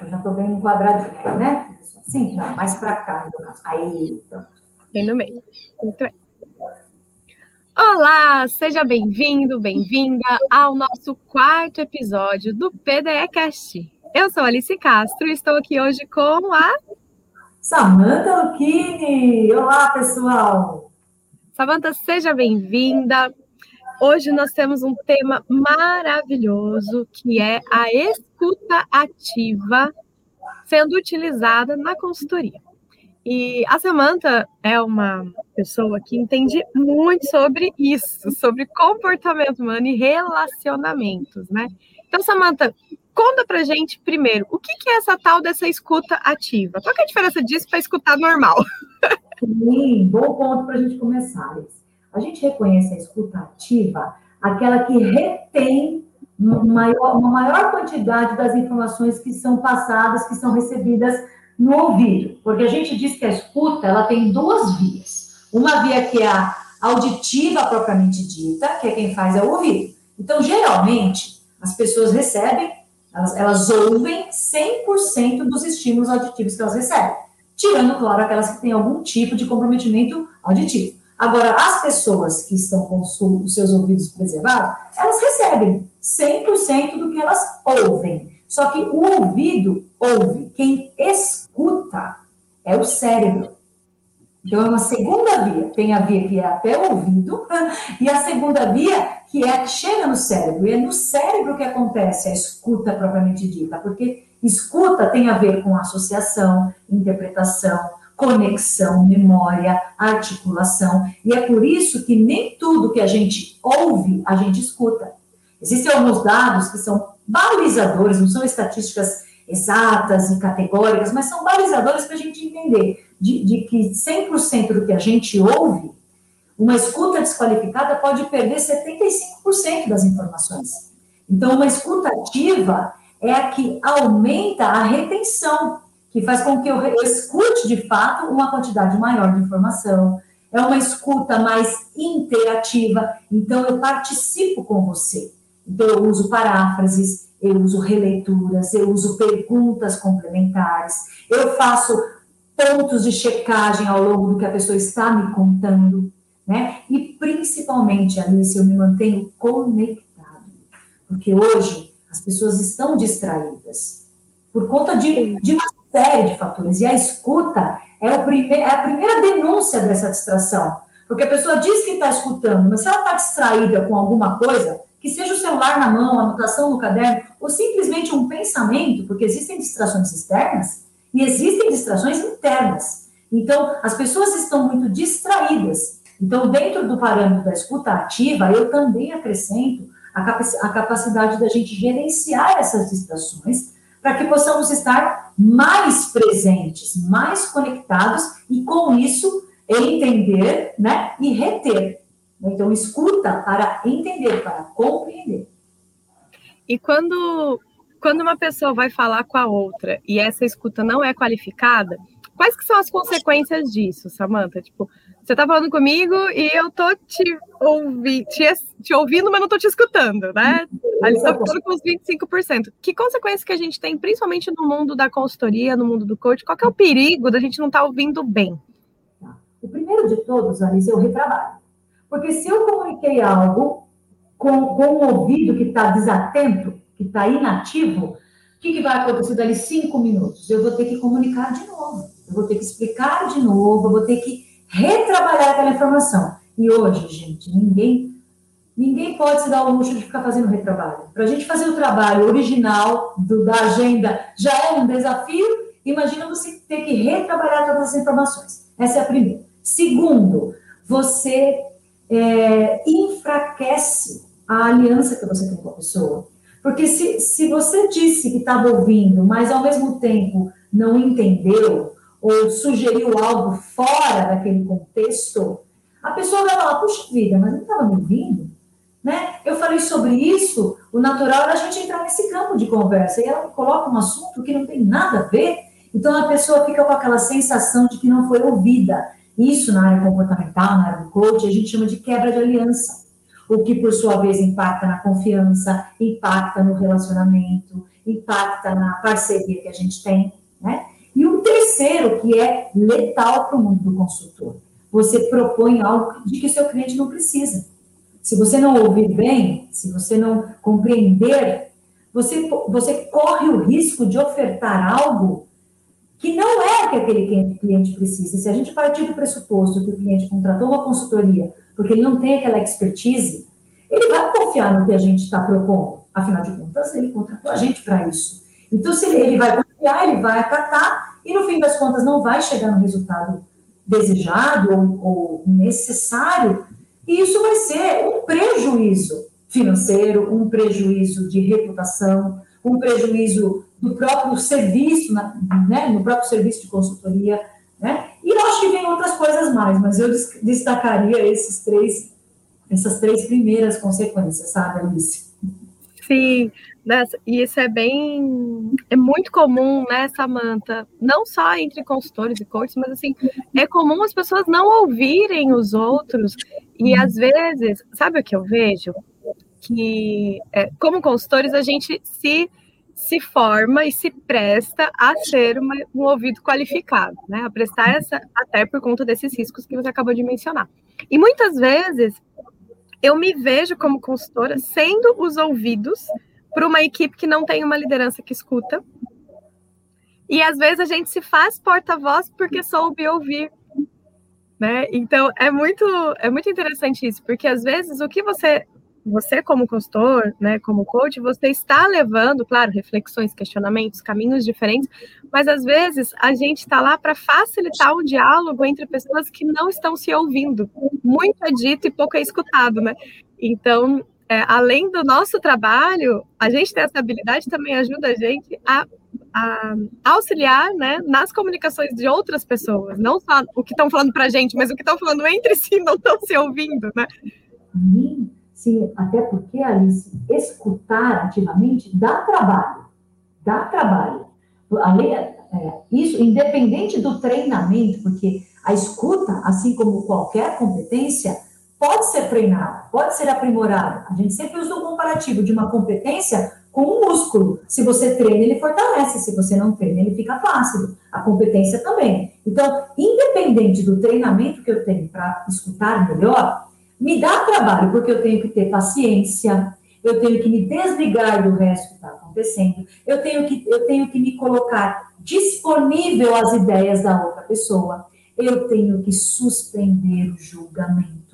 Eu já estou vendo um quadradinho, né? Sim, não, mais para cá. Aí, pronto. Bem no meio. Muito bem. Olá, seja bem-vindo, bem-vinda ao nosso quarto episódio do PDEcast. Eu sou Alice Castro e estou aqui hoje com a Samanta Lucchini. Olá, pessoal. Samanta, seja bem-vinda. Hoje nós temos um tema maravilhoso que é a escuta ativa sendo utilizada na consultoria. E a Samanta é uma pessoa que entende muito sobre isso, sobre comportamento humano e relacionamentos, né? Então, Samanta, conta pra gente primeiro, o que, é essa tal dessa escuta ativa? Qual é a diferença disso para escutar normal? Sim, bom ponto para a gente começar. A gente reconhece a escuta ativa, aquela que retém maior, uma maior quantidade das informações que são passadas, que são recebidas no ouvido. Porque a gente diz que a escuta, ela tem duas vias. Uma via que é a auditiva propriamente dita, que é quem faz é o ouvido. Então, geralmente, as pessoas recebem, elas, elas ouvem 100% dos estímulos auditivos que elas recebem. Tirando, claro, aquelas que têm algum tipo de comprometimento auditivo. Agora, as pessoas que estão com os seus ouvidos preservados, elas recebem 100% do que elas ouvem. Só que o ouvido ouve. Quem escuta é o cérebro. Então, é uma segunda via. Tem a via que é até o ouvido, e a segunda via que é chega no cérebro. E é no cérebro que acontece a escuta propriamente dita, porque escuta tem a ver com associação, interpretação, conexão, memória, articulação. E é por isso que nem tudo que a gente ouve, a gente escuta. Existem alguns dados que são balizadores, não são estatísticas exatas e categóricas, mas são balizadores para a gente entender de, de que 100% do que a gente ouve, uma escuta desqualificada pode perder 75% das informações. Então, uma escuta ativa é a que aumenta a retenção que faz com que eu, eu escute de fato uma quantidade maior de informação. É uma escuta mais interativa, então eu participo com você. Então eu uso paráfrases, eu uso releituras, eu uso perguntas complementares, eu faço pontos de checagem ao longo do que a pessoa está me contando, né? E principalmente, Alice, eu me mantenho conectado, porque hoje as pessoas estão distraídas por conta de, de uma série de fatores. E a escuta é, prime é a primeira denúncia dessa distração. Porque a pessoa diz que está escutando, mas se ela está distraída com alguma coisa, que seja o celular na mão, a anotação no caderno, ou simplesmente um pensamento, porque existem distrações externas e existem distrações internas. Então, as pessoas estão muito distraídas. Então, dentro do parâmetro da escuta ativa, eu também acrescento a capacidade da gente gerenciar essas distrações para que possamos estar mais presentes, mais conectados e com isso entender, né, e reter. Então escuta para entender, para compreender. E quando quando uma pessoa vai falar com a outra e essa escuta não é qualificada, quais que são as consequências disso, Samantha? Tipo, você tá falando comigo e eu tô te, ouvi, te, te ouvindo, mas não tô te escutando, né? Ali está falando com os 25%. Que consequência que a gente tem, principalmente no mundo da consultoria, no mundo do coach? Qual que é o perigo da gente não estar tá ouvindo bem? Tá. O primeiro de todos, Alice, é o retrabalho. Porque se eu comuniquei algo com, com um ouvido que está desatento, que está inativo, o que, que vai acontecer dali cinco minutos? Eu vou ter que comunicar de novo, eu vou ter que explicar de novo, eu vou ter que retrabalhar aquela informação. E hoje, gente, ninguém ninguém pode se dar o luxo de ficar fazendo retrabalho. Para a gente fazer o trabalho original do, da agenda já é um desafio. Imagina você ter que retrabalhar todas as informações. Essa é a primeira. Segundo, você é, enfraquece a aliança que você tem com a pessoa. Porque se, se você disse que estava ouvindo, mas ao mesmo tempo não entendeu, ou sugeriu algo fora daquele contexto, a pessoa vai falar, puxa vida, mas não estava me ouvindo? Né? Eu falei sobre isso, o natural era a gente entrar nesse campo de conversa, e ela coloca um assunto que não tem nada a ver, então a pessoa fica com aquela sensação de que não foi ouvida. Isso na área comportamental, na área do coach, a gente chama de quebra de aliança, o que por sua vez impacta na confiança, impacta no relacionamento, impacta na parceria que a gente tem, né? E o terceiro, que é letal para o mundo do consultor. Você propõe algo de que seu cliente não precisa. Se você não ouvir bem, se você não compreender, você, você corre o risco de ofertar algo que não é o que aquele cliente precisa. Se a gente partir do pressuposto que o cliente contratou uma consultoria porque ele não tem aquela expertise, ele vai confiar no que a gente está propondo. Afinal de contas, ele contratou a gente para isso. Então, se ele, ele vai confiar, ele vai acatar, e no fim das contas não vai chegar no resultado desejado ou, ou necessário, e isso vai ser um prejuízo financeiro, um prejuízo de reputação, um prejuízo do próprio serviço, né, no próprio serviço de consultoria, né? E eu acho que vem outras coisas mais, mas eu destacaria esses três, essas três primeiras consequências, sabe, Alice? Sim, e isso é bem, é muito comum, né, Samantha? Não só entre consultores e coaches, mas assim, é comum as pessoas não ouvirem os outros e às vezes, sabe o que eu vejo? Que é, como consultores a gente se se forma e se presta a ser uma, um ouvido qualificado, né? A prestar essa, até por conta desses riscos que você acabou de mencionar. E muitas vezes eu me vejo como consultora sendo os ouvidos para uma equipe que não tem uma liderança que escuta. E às vezes a gente se faz porta-voz porque soube ouvir. Né? Então é muito é muito interessante isso, porque às vezes o que você você como consultor, né, como coach, você está levando, claro, reflexões, questionamentos, caminhos diferentes, mas às vezes a gente está lá para facilitar o diálogo entre pessoas que não estão se ouvindo. Muito é dito e pouco é escutado, né? Então, é, além do nosso trabalho, a gente ter essa habilidade também ajuda a gente a, a auxiliar né, nas comunicações de outras pessoas, não só o que estão falando para a gente, mas o que estão falando entre si não estão se ouvindo, né? Sim. Até porque, Alice, escutar ativamente dá trabalho. Dá trabalho. Além, é, isso, independente do treinamento, porque a escuta, assim como qualquer competência, pode ser treinada, pode ser aprimorada. A gente sempre usa o comparativo de uma competência com um músculo. Se você treina, ele fortalece. Se você não treina, ele fica flácido. A competência também. Então, independente do treinamento que eu tenho para escutar melhor, me dá trabalho, porque eu tenho que ter paciência, eu tenho que me desligar do resto que está acontecendo, eu tenho, que, eu tenho que me colocar disponível às ideias da outra pessoa, eu tenho que suspender o julgamento.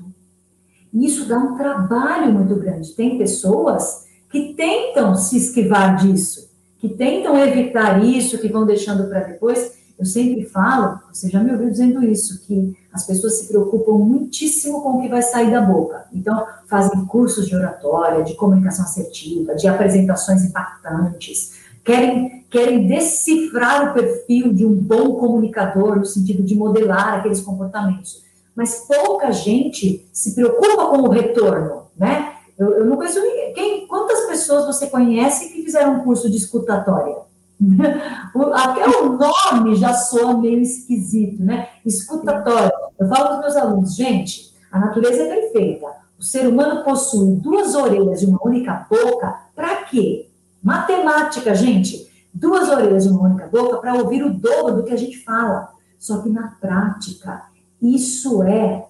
Isso dá um trabalho muito grande. Tem pessoas que tentam se esquivar disso, que tentam evitar isso, que vão deixando para depois, eu sempre falo, você já me ouviu dizendo isso, que as pessoas se preocupam muitíssimo com o que vai sair da boca. Então, fazem cursos de oratória, de comunicação assertiva, de apresentações impactantes, querem, querem decifrar o perfil de um bom comunicador, no sentido de modelar aqueles comportamentos. Mas pouca gente se preocupa com o retorno, né? Eu, eu não conheço. Quem, quantas pessoas você conhece que fizeram um curso de escutatória? Até o nome já soa meio esquisito, né? Escutatório. Eu falo para os meus alunos, gente, a natureza é perfeita. O ser humano possui duas orelhas e uma única boca. Para quê? Matemática, gente. Duas orelhas e uma única boca para ouvir o dobro do que a gente fala. Só que na prática, isso é,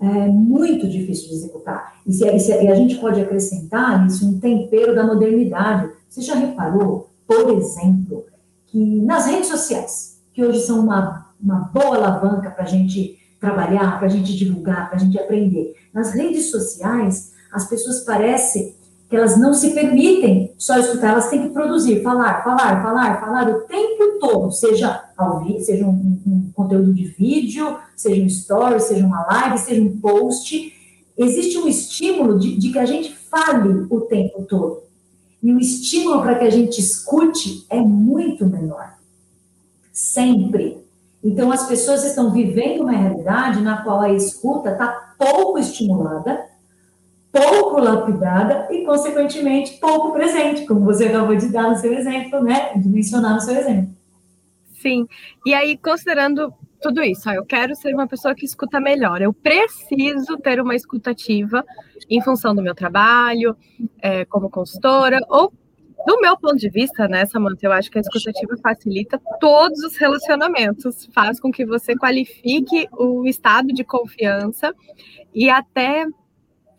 é muito difícil de executar. E, se, e, se, e a gente pode acrescentar isso um tempero da modernidade. Você já reparou por exemplo, que nas redes sociais, que hoje são uma, uma boa alavanca para a gente trabalhar, para a gente divulgar, para a gente aprender, nas redes sociais, as pessoas parecem que elas não se permitem só escutar, elas têm que produzir, falar, falar, falar, falar o tempo todo, seja ao vivo, seja um, um, conteúdo de vídeo, seja um story, seja uma live, seja um post. Existe um estímulo de, de que a gente fale o tempo todo e o estímulo para que a gente escute é muito menor. Sempre. Então, as pessoas estão vivendo uma realidade na qual a escuta está pouco estimulada, pouco lapidada e, consequentemente, pouco presente, como você acabou de dar no seu exemplo, né? De mencionar no seu exemplo. Sim. E aí, considerando tudo isso. Eu quero ser uma pessoa que escuta melhor. Eu preciso ter uma escutativa em função do meu trabalho, é, como consultora, ou do meu ponto de vista, né, Samanta, eu acho que a escutativa facilita todos os relacionamentos, faz com que você qualifique o estado de confiança e até,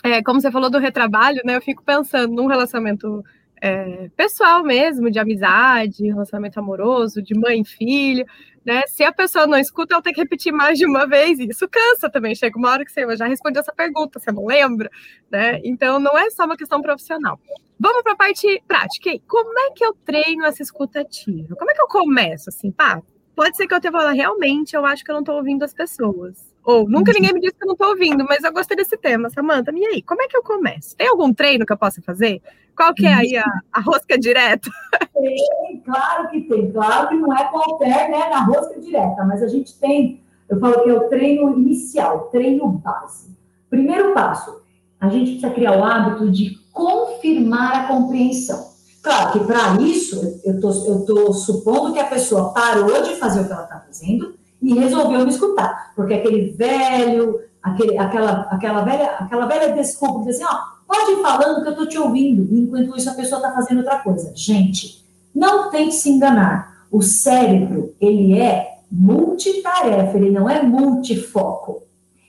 é, como você falou do retrabalho, né, eu fico pensando num relacionamento é, pessoal mesmo, de amizade, relacionamento amoroso, de mãe e filho, né? Se a pessoa não escuta, ela tem que repetir mais de uma vez, e isso cansa também. Chega uma hora que você já respondeu essa pergunta, você não lembra, né? Então não é só uma questão profissional. Vamos para a parte prática. Como é que eu treino essa escutativa? Como é que eu começo assim, pá? Pode ser que eu tenha falado, realmente, eu acho que eu não estou ouvindo as pessoas. Ou nunca ninguém me disse que eu não estou ouvindo, mas eu gostei desse tema, Samanta. E aí, como é que eu começo? Tem algum treino que eu possa fazer? Qual que é aí a, a rosca direta? Tem, claro que tem. Claro que não é qualquer, né, na rosca direta, mas a gente tem, eu falo que é o treino inicial, treino base. Primeiro passo, a gente precisa criar o hábito de confirmar a compreensão. Claro que para isso, eu tô supondo que a pessoa parou de fazer o que ela está fazendo e resolveu me escutar, porque aquele velho, aquele, aquela, aquela velha, aquela velha desculpa de assim, ó, pode ir falando que eu estou te ouvindo, enquanto isso a pessoa está fazendo outra coisa. Gente, não tente se enganar. O cérebro, ele é multitarefa, ele não é multifoco.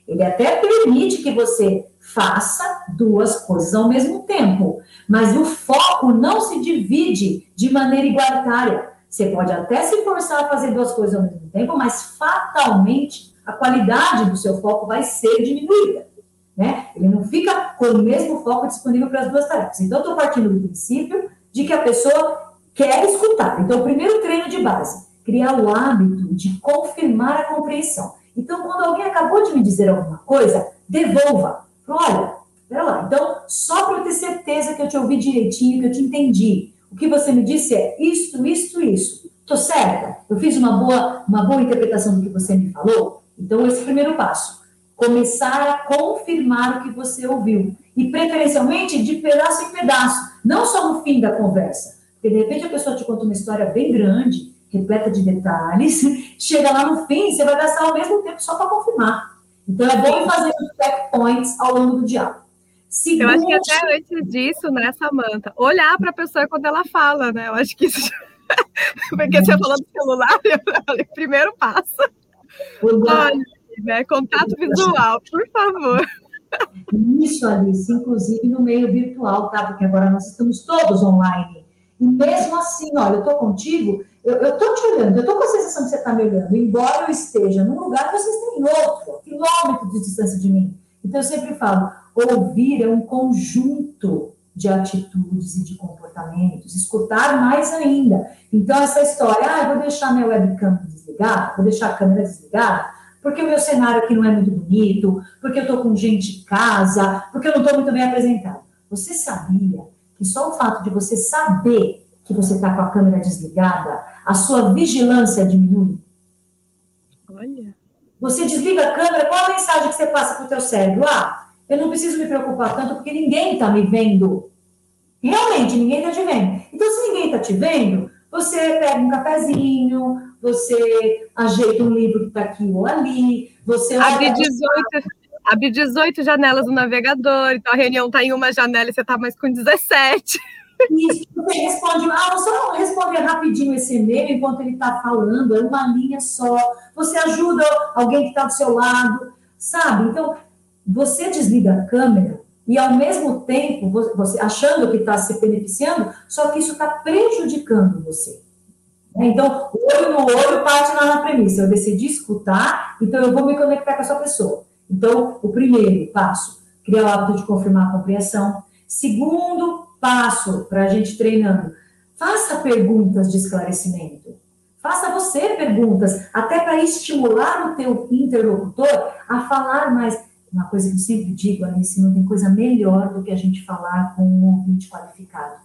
Ele até permite que você faça duas coisas ao mesmo tempo, mas o foco não se divide de maneira igualitária. Você pode até se forçar a fazer duas coisas ao mesmo tempo, mas fatalmente a qualidade do seu foco vai ser diminuída. Né? Ele não fica com o mesmo foco disponível para as duas tarefas. Então, estou partindo do princípio de que a pessoa quer escutar. Então, o primeiro treino de base, criar o hábito de confirmar a compreensão. Então, quando alguém acabou de me dizer alguma coisa, devolva. Olha, pera lá. Então, só para eu ter certeza que eu te ouvi direitinho, que eu te entendi. O que você me disse é isso, isso, isso. Estou certa? Eu fiz uma boa, uma boa interpretação do que você me falou? Então, esse é o primeiro passo. Começar a confirmar o que você ouviu. E, preferencialmente, de pedaço em pedaço. Não só no fim da conversa. Porque, de repente, a pessoa te conta uma história bem grande, repleta de detalhes. Chega lá no fim, você vai gastar ao mesmo tempo só para confirmar. Então, é bom ir fazendo checkpoints ao longo do diálogo. Segundo... Eu acho que até antes disso, né, Samanta, olhar para a pessoa quando ela fala, né? Eu acho que isso. Porque você falou do celular, eu falei, primeiro passo. Olha, né, contato visual, por favor. Isso, Alice, inclusive no meio virtual, tá? Porque agora nós estamos todos online. E mesmo assim, olha, eu estou contigo, eu estou te olhando, eu estou com a sensação que você está me olhando, embora eu esteja num lugar, você esteja em outro, quilômetro de distância de mim. Então, eu sempre falo, ouvir é um conjunto de atitudes e de comportamentos, escutar mais ainda. Então, essa história, ah, vou deixar minha webcam desligada, vou deixar a câmera desligada, porque o meu cenário aqui não é muito bonito, porque eu estou com gente em casa, porque eu não estou muito bem apresentado. Você sabia que só o fato de você saber que você está com a câmera desligada, a sua vigilância diminui? Olha. Você desliga a câmera, qual a mensagem que você passa para o teu cérebro? Ah, eu não preciso me preocupar tanto porque ninguém está me vendo. Realmente, ninguém está te vendo. Então, se ninguém está te vendo, você pega um cafezinho, você ajeita um livro que está aqui ou ali, você... Abre 18, abre 18 janelas no navegador, então a reunião está em uma janela e você está mais com 17. Isso, você responde, ah, você não responde rapidinho esse e-mail enquanto ele está falando, é uma linha só. Você ajuda alguém que está do seu lado, sabe? Então, você desliga a câmera e, ao mesmo tempo, você achando que está se beneficiando, só que isso está prejudicando você. Então, olho no olho parte na premissa. Eu decidi escutar, então eu vou me conectar com essa pessoa. Então, o primeiro passo, criar o hábito de confirmar a compreensão. Segundo passo, para a gente treinando, faça perguntas de esclarecimento. Faça você perguntas, até para estimular o teu interlocutor a falar mais. Uma coisa que eu sempre digo, Alice, não tem coisa melhor do que a gente falar com um ouvinte qualificado.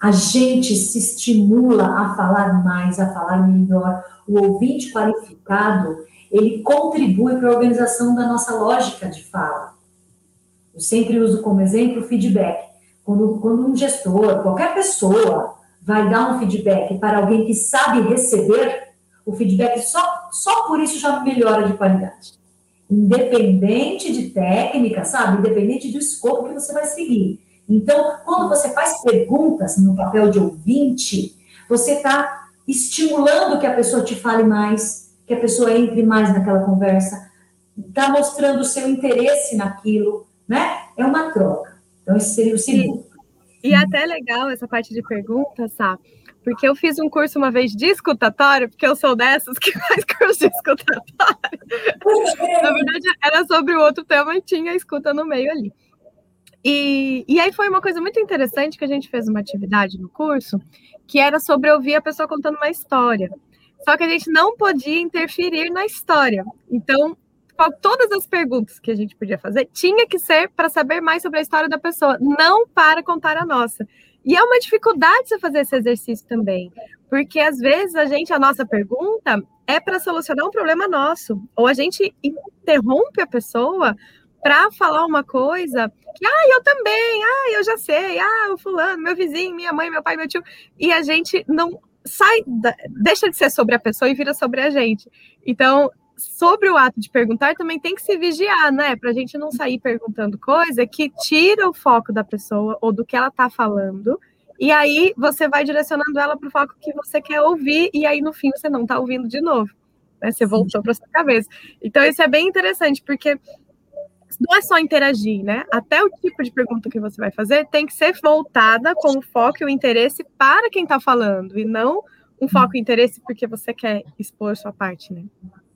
A gente se estimula a falar mais, a falar melhor. O ouvinte qualificado, ele contribui para a organização da nossa lógica de fala. Eu sempre uso como exemplo o feedback. Quando, quando um gestor, qualquer pessoa, vai dar um feedback para alguém que sabe receber, o feedback só, só por isso já melhora de qualidade. Independente de técnica, sabe? Independente do escopo que você vai seguir. Então, quando você faz perguntas no papel de ouvinte, você está estimulando que a pessoa te fale mais, que a pessoa entre mais naquela conversa, está mostrando o seu interesse naquilo, né? É uma troca. Então, esse seria o segundo. E, e até legal essa parte de perguntas, sabe? Porque eu fiz um curso uma vez de escutatório, porque eu sou dessas que faz curso de escutatório. Na verdade, era sobre o outro tema e tinha escuta no meio ali. E, e aí foi uma coisa muito interessante que a gente fez uma atividade no curso, que era sobre ouvir a pessoa contando uma história. Só que a gente não podia interferir na história. Então, todas as perguntas que a gente podia fazer tinha que ser para saber mais sobre a história da pessoa, não para contar a nossa. E é uma dificuldade você fazer esse exercício também, porque às vezes a gente, a nossa pergunta é para solucionar um problema nosso, ou a gente interrompe a pessoa para falar uma coisa que, ah, eu também, ah, eu já sei, ah, o fulano, meu vizinho, minha mãe, meu pai, meu tio, e a gente não sai, deixa de ser sobre a pessoa e vira sobre a gente. Então, sobre o ato de perguntar, também tem que se vigiar, né? Para a gente não sair perguntando coisa que tira o foco da pessoa ou do que ela está falando. E aí você vai direcionando ela para o foco que você quer ouvir, e aí no fim você não está ouvindo de novo. Né? Você voltou para sua cabeça. Então, isso é bem interessante, porque não é só interagir, né? Até o tipo de pergunta que você vai fazer tem que ser voltada com o foco e o interesse para quem está falando, e não um foco e interesse porque você quer expor sua parte, né?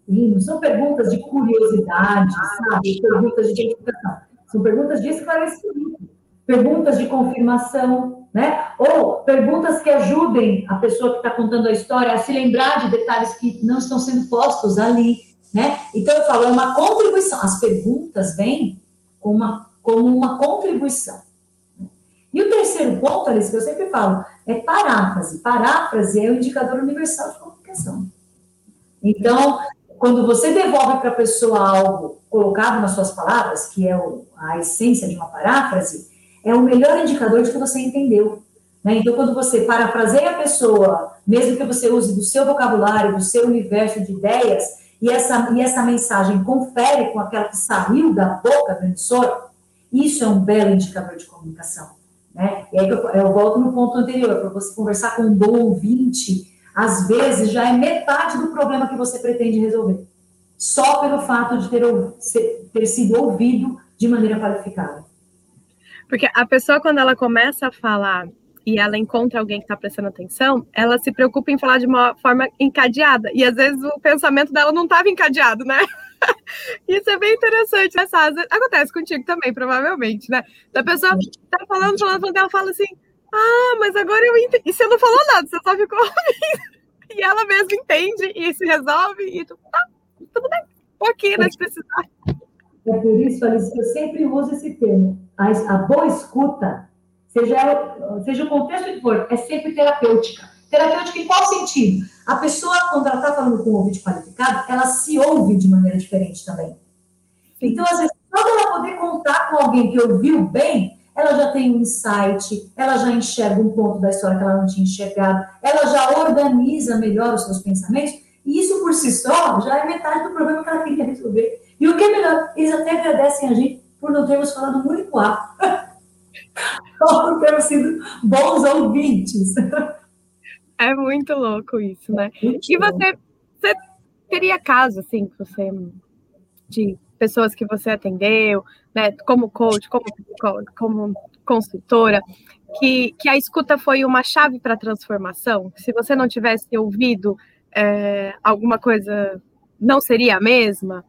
Sim, são perguntas de curiosidade, sabe? Perguntas de identificação. São perguntas de esclarecimento, perguntas de confirmação, né? Ou perguntas que ajudem a pessoa que está contando a história a se lembrar de detalhes que não estão sendo postos ali, né? Então, eu falo, é uma contribuição. As perguntas vêm como uma, como uma contribuição. E o terceiro ponto, Alice, que eu sempre falo, é paráfrase. Paráfrase é o indicador universal de comunicação. Então, quando você devolve para a pessoa algo colocado nas suas palavras, que é o, a essência de uma paráfrase, é o melhor indicador de que você entendeu. Né? Então, quando você parafraseia a pessoa, mesmo que você use do seu vocabulário, do seu universo de ideias, e essa, e essa mensagem confere com aquela que saiu da boca do emissor, isso é um belo indicador de comunicação. Né? E aí eu, eu volto no ponto anterior, para você conversar com um bom ouvinte, às vezes já é metade do problema que você pretende resolver. Só pelo fato de ter, ter sido ouvido de maneira qualificada. Porque a pessoa, quando ela começa a falar e ela encontra alguém que está prestando atenção, ela se preocupa em falar de uma forma encadeada. E às vezes o pensamento dela não estava encadeado, né? Isso é bem interessante. Né? Acontece contigo também, provavelmente, né? A pessoa está falando, falando, falando, ela fala assim: ah, mas agora eu entendi. E você não falou nada, você só ficou ouvindo. E ela mesma entende e se resolve. E tu, tá, tudo bem. Tô aqui, né? Se precisar. É por isso, Alice, que eu sempre uso esse termo. A, a boa escuta, seja, seja o contexto que for, é sempre terapêutica. Terapêutica em qual sentido? A pessoa, quando ela está falando com um ouvinte qualificado, ela se ouve de maneira diferente também. Então, às vezes, só ela poder contar com alguém que ouviu bem, ela já tem um insight, ela já enxerga um ponto da história que ela não tinha enxergado, ela já organiza melhor os seus pensamentos, e isso por si só já é metade do problema que ela queria resolver. E o que é melhor, eles até agradecem a gente por não termos falado único A. por termos sido bons ouvintes. É muito louco isso, né? Muito e você, você teria caso, assim, que você de pessoas que você atendeu, né, como coach, como, como consultora, que, que a escuta foi uma chave para a transformação? Se você não tivesse ouvido é, alguma coisa, não seria a mesma?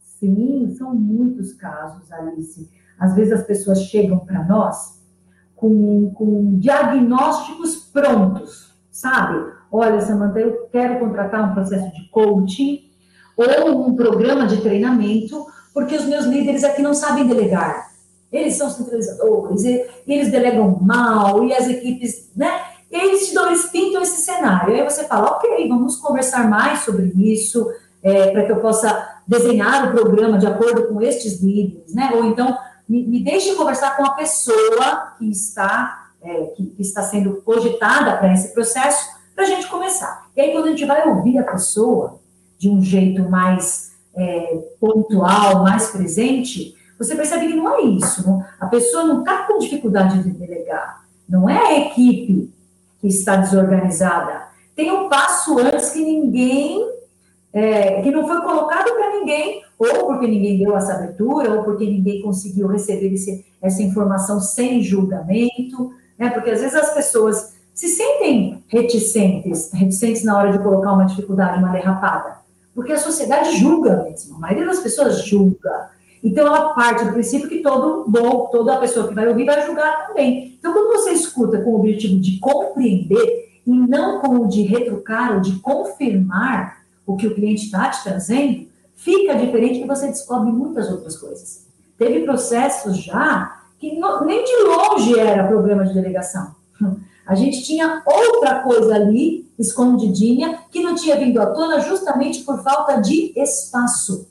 Sim, são muitos casos, Alice. Às vezes as pessoas chegam para nós com, com diagnósticos prontos, sabe? Olha, Samanta, eu quero contratar um processo de coaching ou um programa de treinamento, porque os meus líderes aqui não sabem delegar. Eles são centralizadores, e, eles delegam mal, e as equipes, né? E eles te dão, eles pintam esse cenário. Aí você fala, ok, vamos conversar mais sobre isso, é, para que eu possa desenhar o programa de acordo com estes líderes, né? Ou então, me, me deixe conversar com a pessoa que está, é, que, que está sendo cogitada para esse processo, para a gente começar. E aí, quando a gente vai ouvir a pessoa, de um jeito mais é, pontual, mais presente, você percebe que não é isso. Não? A pessoa não está com dificuldade de delegar. Não é a equipe que está desorganizada. Tem um passo antes que ninguém, é, que não foi colocado para ninguém, ou porque ninguém deu essa abertura, ou porque ninguém conseguiu receber esse, essa informação sem julgamento, né? Porque às vezes as pessoas se sentem reticentes, reticentes na hora de colocar uma dificuldade, uma derrapada, porque a sociedade julga mesmo, a maioria das pessoas julga. Então, ela parte do princípio que todo bom, toda pessoa que vai ouvir vai julgar também. Então, quando você escuta com o objetivo de compreender e não com o de retrucar ou de confirmar o que o cliente está te trazendo, fica diferente que você descobre muitas outras coisas. Teve processos já que não, nem de longe era problema de delegação. A gente tinha outra coisa ali, escondidinha, que não tinha vindo à tona justamente por falta de espaço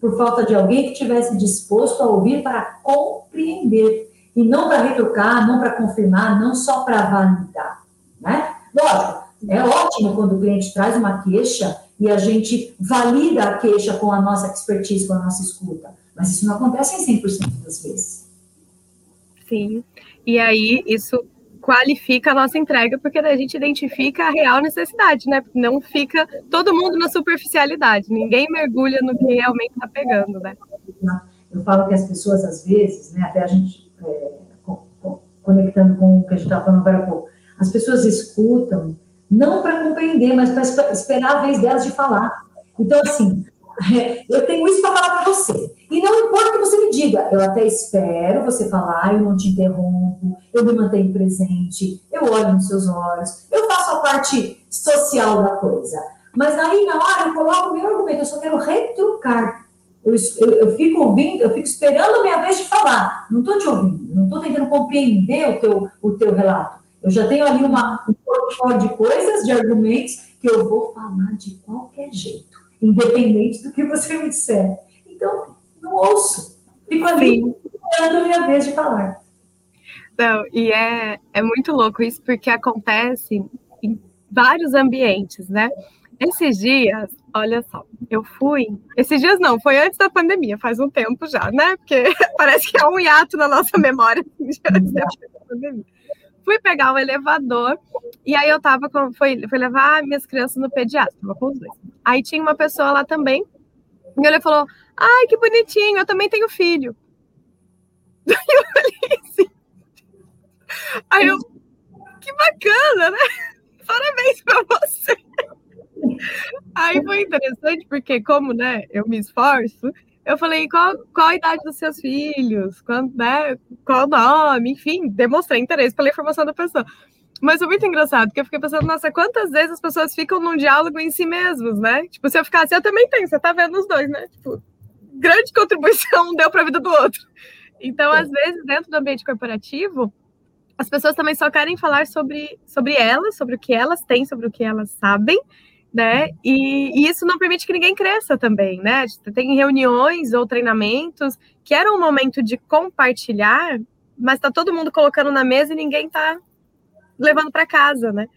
por falta de alguém que tivesse disposto a ouvir para compreender e não para retrucar, não para confirmar, não só para validar, né? Lógico, é ótimo quando o cliente traz uma queixa e a gente valida a queixa com a nossa expertise, com a nossa escuta, mas isso não acontece em 100% das vezes. Sim, e aí isso qualifica a nossa entrega, porque a gente identifica a real necessidade, né? Não fica todo mundo na superficialidade, ninguém mergulha no que realmente está pegando, né? Eu falo que as pessoas, às vezes, né, até a gente é, conectando com o que a gente estava falando agora há pouco, as pessoas escutam não para compreender, mas para esperar a vez delas de falar. Então, assim, eu tenho isso para falar para você. E não importa o que você me diga, eu até espero você falar, eu não te interrompo, eu me mantenho presente, eu olho nos seus olhos, eu faço a parte social da coisa. Mas aí, na hora, eu coloco o meu argumento, eu só quero retrucar. Eu, eu, eu fico ouvindo, eu fico esperando a minha vez de falar. Não estou te ouvindo, não estou tentando compreender o teu, o teu relato. Eu já tenho ali uma, um portfólio de coisas, de argumentos, que eu vou falar de qualquer jeito independente do que você me disser. Ouço. Fico ali esperando a minha vez de falar. Não, e é, é muito louco isso, porque acontece em vários ambientes, né? Esses dias, olha só, eu fui. Esses dias não, foi antes da pandemia, faz um tempo já, né? Porque parece que é um hiato na nossa memória pandemia fui pegar o elevador e aí eu tava com. Fui, fui levar minhas crianças no pediatra, tava com os dois. Aí tinha uma pessoa lá também, e ele falou: Ai, que bonitinho, eu também tenho filho. Aí eu falei assim. Aí eu, que bacana, né? Parabéns para você. Aí foi interessante, porque como, né, eu me esforço, eu falei, qual, qual a idade dos seus filhos? Qual, né, qual o nome? Enfim, demonstrei interesse pela informação da pessoa. Mas foi muito engraçado, porque eu fiquei pensando, nossa, quantas vezes as pessoas ficam num diálogo em si mesmos, né? Tipo, se eu ficasse, eu também tenho, você tá vendo os dois, né? Tipo, grande contribuição deu para a vida do outro. Então, às vezes, dentro do ambiente corporativo, as pessoas também só querem falar sobre, sobre elas, sobre o que elas têm, sobre o que elas sabem, né? E, e, isso não permite que ninguém cresça também, né? Tem reuniões ou treinamentos que era um momento de compartilhar, mas está todo mundo colocando na mesa e ninguém está levando para casa, né?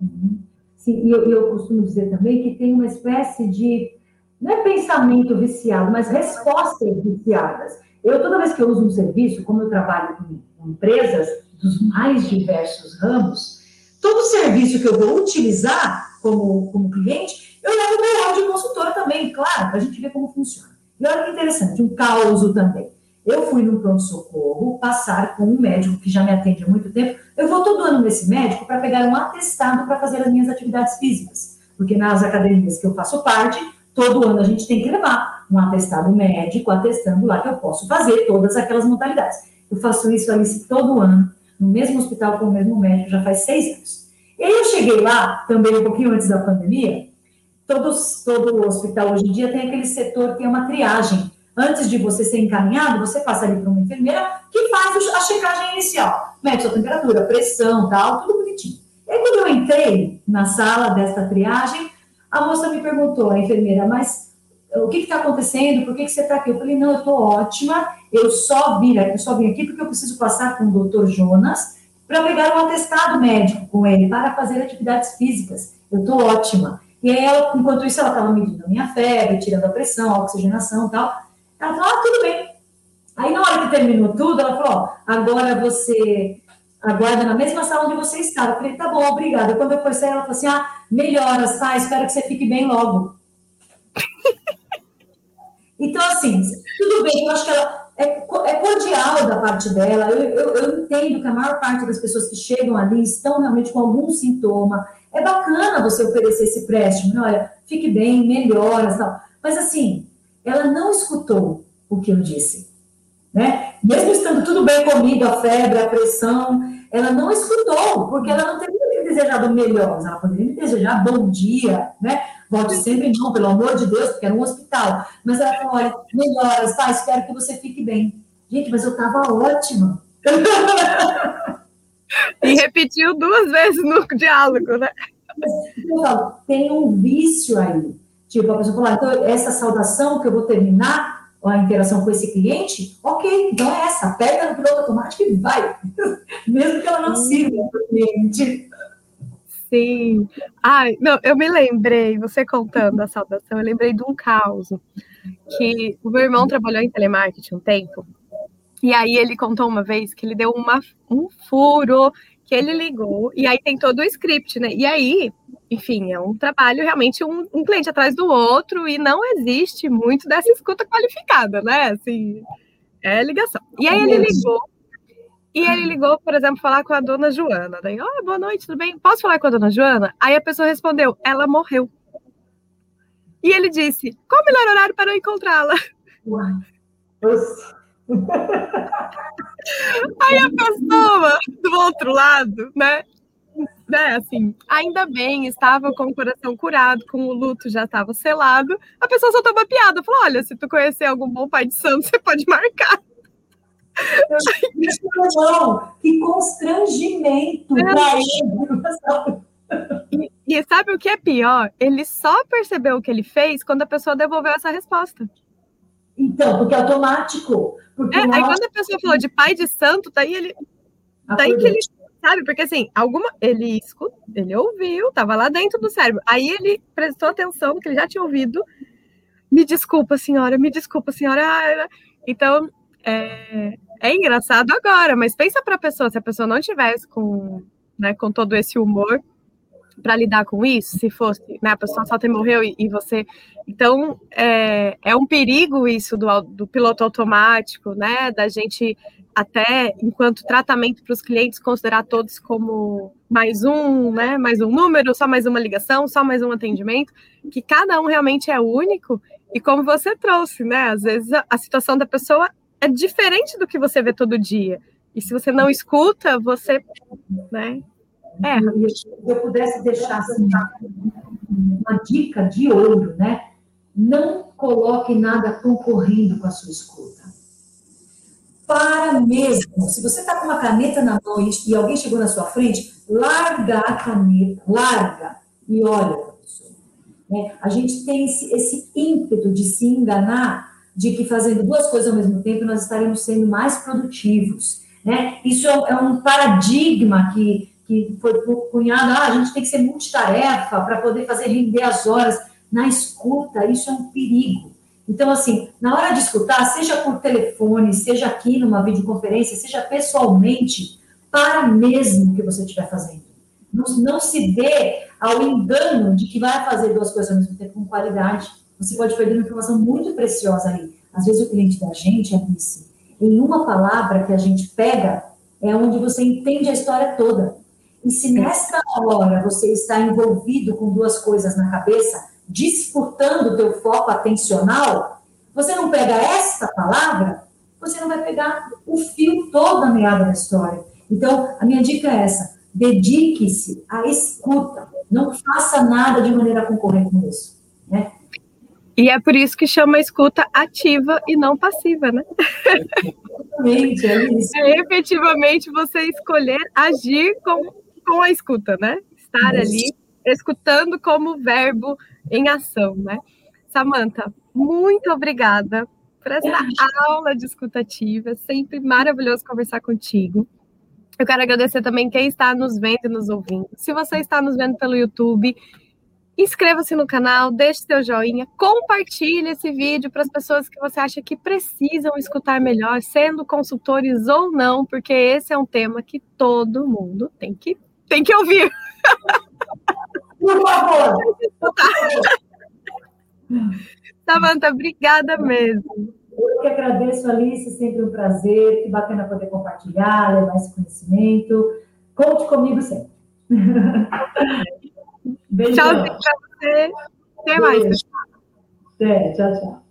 Uhum. Sim, e eu, eu, costumo dizer também que tem uma espécie de não é pensamento viciado, mas respostas viciadas. Eu toda vez que eu uso um serviço, como eu trabalho com empresas dos mais diversos ramos, todo serviço que eu vou utilizar como, como cliente, eu levo meu rol de consultora também, claro, para a gente ver como funciona. E olha que interessante, um caos também. Eu fui no pronto-socorro passar com um médico que já me atende há muito tempo. Eu vou todo ano nesse médico para pegar um atestado para fazer as minhas atividades físicas. Porque nas academias que eu faço parte, todo ano a gente tem que levar um atestado médico atestando lá que eu posso fazer todas aquelas modalidades. Eu faço isso, Alice, todo ano, no mesmo hospital com o mesmo médico, já faz seis anos. E eu cheguei lá, também um pouquinho antes da pandemia, todos, todo hospital hoje em dia tem aquele setor que é uma triagem. Antes de você ser encaminhado, você passa ali para uma enfermeira que faz a checagem inicial. Mede sua temperatura, pressão, tal, tudo bonitinho. E aí, quando eu entrei na sala desta triagem, a moça me perguntou, a enfermeira, mas o que está acontecendo? Por que, que você está aqui? Eu falei, não, eu estou ótima, eu só vim, eu só vim aqui porque eu preciso passar com o doutor Jonas, para pegar um atestado médico com ele, para fazer atividades físicas. Eu estou ótima. E aí, ela, enquanto isso, ela estava medindo a minha febre, tirando a pressão, a oxigenação e tal. Ela falou, ah, tudo bem. Aí, na hora que terminou tudo, ela falou: ó, agora você aguarda na mesma sala onde você estava. Eu falei: tá bom, obrigada. Quando eu fui sair, ela falou assim: ah, melhoras, tá? Espero que você fique bem logo. então, assim, tudo bem, eu acho que ela é, é cordial da parte dela. Eu, eu, eu, entendo que a maior parte das pessoas que chegam ali estão realmente com algum sintoma. É bacana você oferecer esse empréstimo, né? olha, fique bem, melhoras, tal. Mas assim, ela não escutou o que eu disse, né? Mesmo estando tudo bem comigo, a febre, a pressão, ela não escutou, porque ela não teria me desejado melhor, ela poderia me desejar bom dia, né? Volte sempre, não, pelo amor de Deus, porque era um hospital. Mas ela falou: olha, melhoras, tá? Espero que você fique bem. Gente, mas eu estava ótima. E repetiu duas vezes no diálogo, né? Eu falo, tem um vício aí. Tipo, a pessoa fala, então, essa saudação que eu vou terminar a interação com esse cliente, ok, então é essa, aperta no piloto automático e vai. Mesmo que ela não sirva para o cliente. Sim. Ai, não, eu me lembrei, você contando a saudação, eu lembrei de um caos que o meu irmão trabalhou em telemarketing um tempo, e aí ele contou uma vez que ele deu uma, um furo, que ele ligou, e aí tem todo o script, né? E aí, enfim, é um trabalho realmente um, um cliente atrás do outro, e não existe muito dessa escuta qualificada, né? Assim, é ligação. E aí ele ligou e ele ligou, por exemplo, falar com a dona Joana. Daí, oh, boa noite, tudo bem? Posso falar com a dona Joana? Aí a pessoa respondeu, ela morreu. E ele disse, qual o melhor horário para eu encontrá-la? Aí a pessoa do outro lado, né? Né, assim, ainda bem, estava com o coração curado, com o luto já estava selado. A pessoa soltou uma piada, falou: Olha, se tu conhecer algum bom pai de santo, você pode marcar. Não, que constrangimento é. para ele. E, e sabe o que é pior? Ele só percebeu o que ele fez quando a pessoa devolveu essa resposta. Então, porque é automático. Porque é, aí quando a pessoa falou de pai de santo, daí ele. Daí que ele. Sabe, porque assim, alguma. Ele escutou, ele ouviu, estava lá dentro do cérebro. Aí ele prestou atenção, que ele já tinha ouvido. Me desculpa, senhora, me desculpa, senhora. Então, é, é engraçado agora, mas pensa para a pessoa, se a pessoa não tivesse com, né, com todo esse humor para lidar com isso, se fosse, né, a pessoa só te morreu e, e, você. Então, é, é um perigo isso do, do piloto automático, né, da gente até enquanto tratamento para os clientes considerar todos como mais um, né, mais um número, só mais uma ligação, só mais um atendimento, que cada um realmente é único e como você trouxe, né, às vezes a, a situação da pessoa é diferente do que você vê todo dia. E se você não escuta, você, né, erra. Se eu pudesse deixar assim, uma dica de ouro, né? Não coloque nada concorrendo com a sua escuta. Para mesmo. Se você está com uma caneta na mão e, alguém chegou na sua frente, larga a caneta, larga e olha para a pessoa. Né? A gente tem esse, esse ímpeto de se enganar de que fazendo duas coisas ao mesmo tempo nós estaremos sendo mais produtivos. Né? Isso é, é um paradigma que, que foi cunhado, ah, a gente tem que ser multitarefa para poder fazer render as horas. Na escuta, isso é um perigo. Então, assim, na hora de escutar, seja por telefone, seja aqui numa videoconferência, seja pessoalmente, para mesmo que você estiver fazendo. Não, não se dê ao engano de que vai fazer duas coisas ao mesmo tempo com qualidade você pode perder uma informação muito preciosa ali. Às vezes o cliente da gente, Alice, em uma palavra que a gente pega, é onde você entende a história toda. E se nessa hora você está envolvido com duas coisas na cabeça, disputando o teu foco atencional, você não pega esta palavra, você não vai pegar o fio todo da meada da história. Então, a minha dica é essa: dedique-se à escuta. Não faça nada de maneira concorrente com isso. Né? E é por isso que chama escuta ativa e não passiva, né? Exatamente, é isso. É efetivamente você escolher agir com, com a escuta, né? Estar ali escutando como verbo em ação, né? Samanta, muito obrigada por essa aula de escutativa, sempre maravilhoso conversar contigo. Eu quero agradecer também quem está nos vendo e nos ouvindo. Se você está nos vendo pelo YouTube, Inscreva-se no canal, deixe seu joinha, compartilhe esse vídeo para as pessoas que você acha que precisam escutar melhor, sendo consultores ou não, porque esse é um tema que todo mundo tem que, tem que ouvir. Por favor. Samanta, obrigada mesmo. Eu que agradeço, Alice, sempre um prazer. Que bacana poder compartilhar, levar esse conhecimento. Conte comigo sempre. Beijão. Tchau você. Até mais. Até, tchau, tchau.